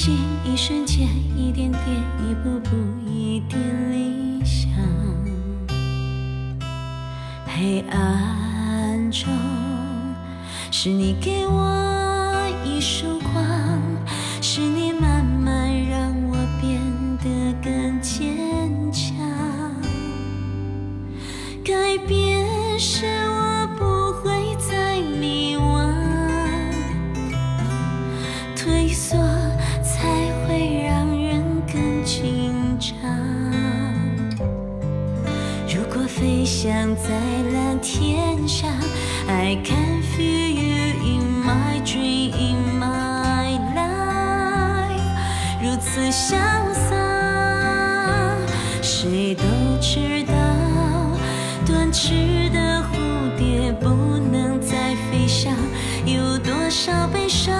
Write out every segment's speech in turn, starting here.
心一瞬间一点点一步步一点理想。黑暗中是你给我一束光是你慢慢让我变得更坚强。改变是在蓝天下 i can feel you in my dream in my life 如此潇洒谁都知道断翅的蝴蝶不能再飞翔。有多少悲伤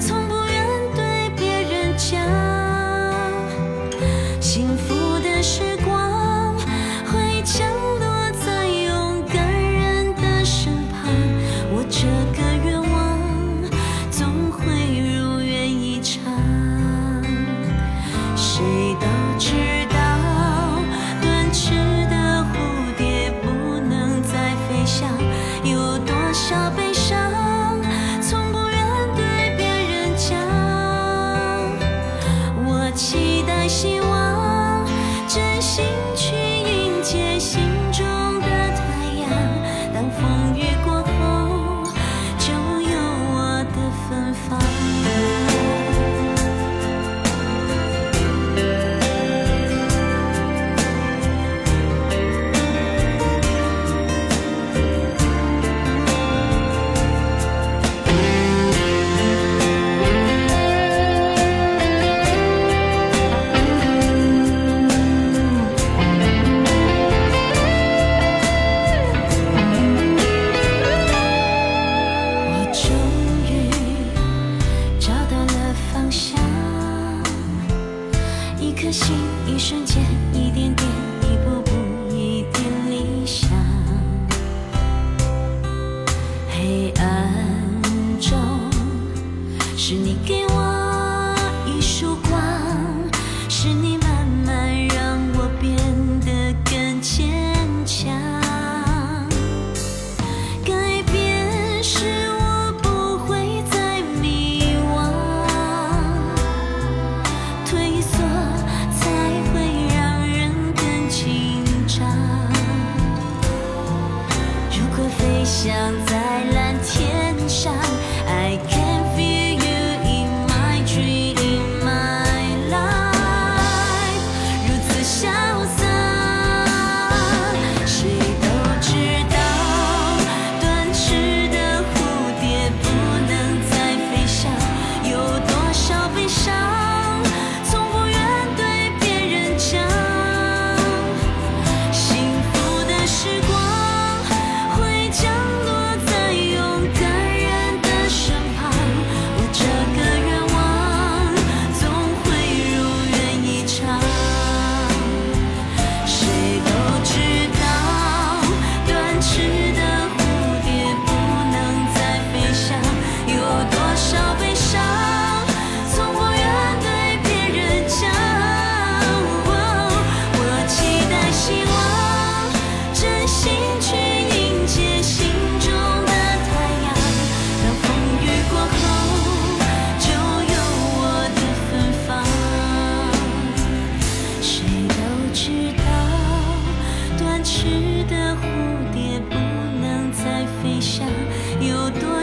从不愿对别人讲期待希望。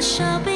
少悲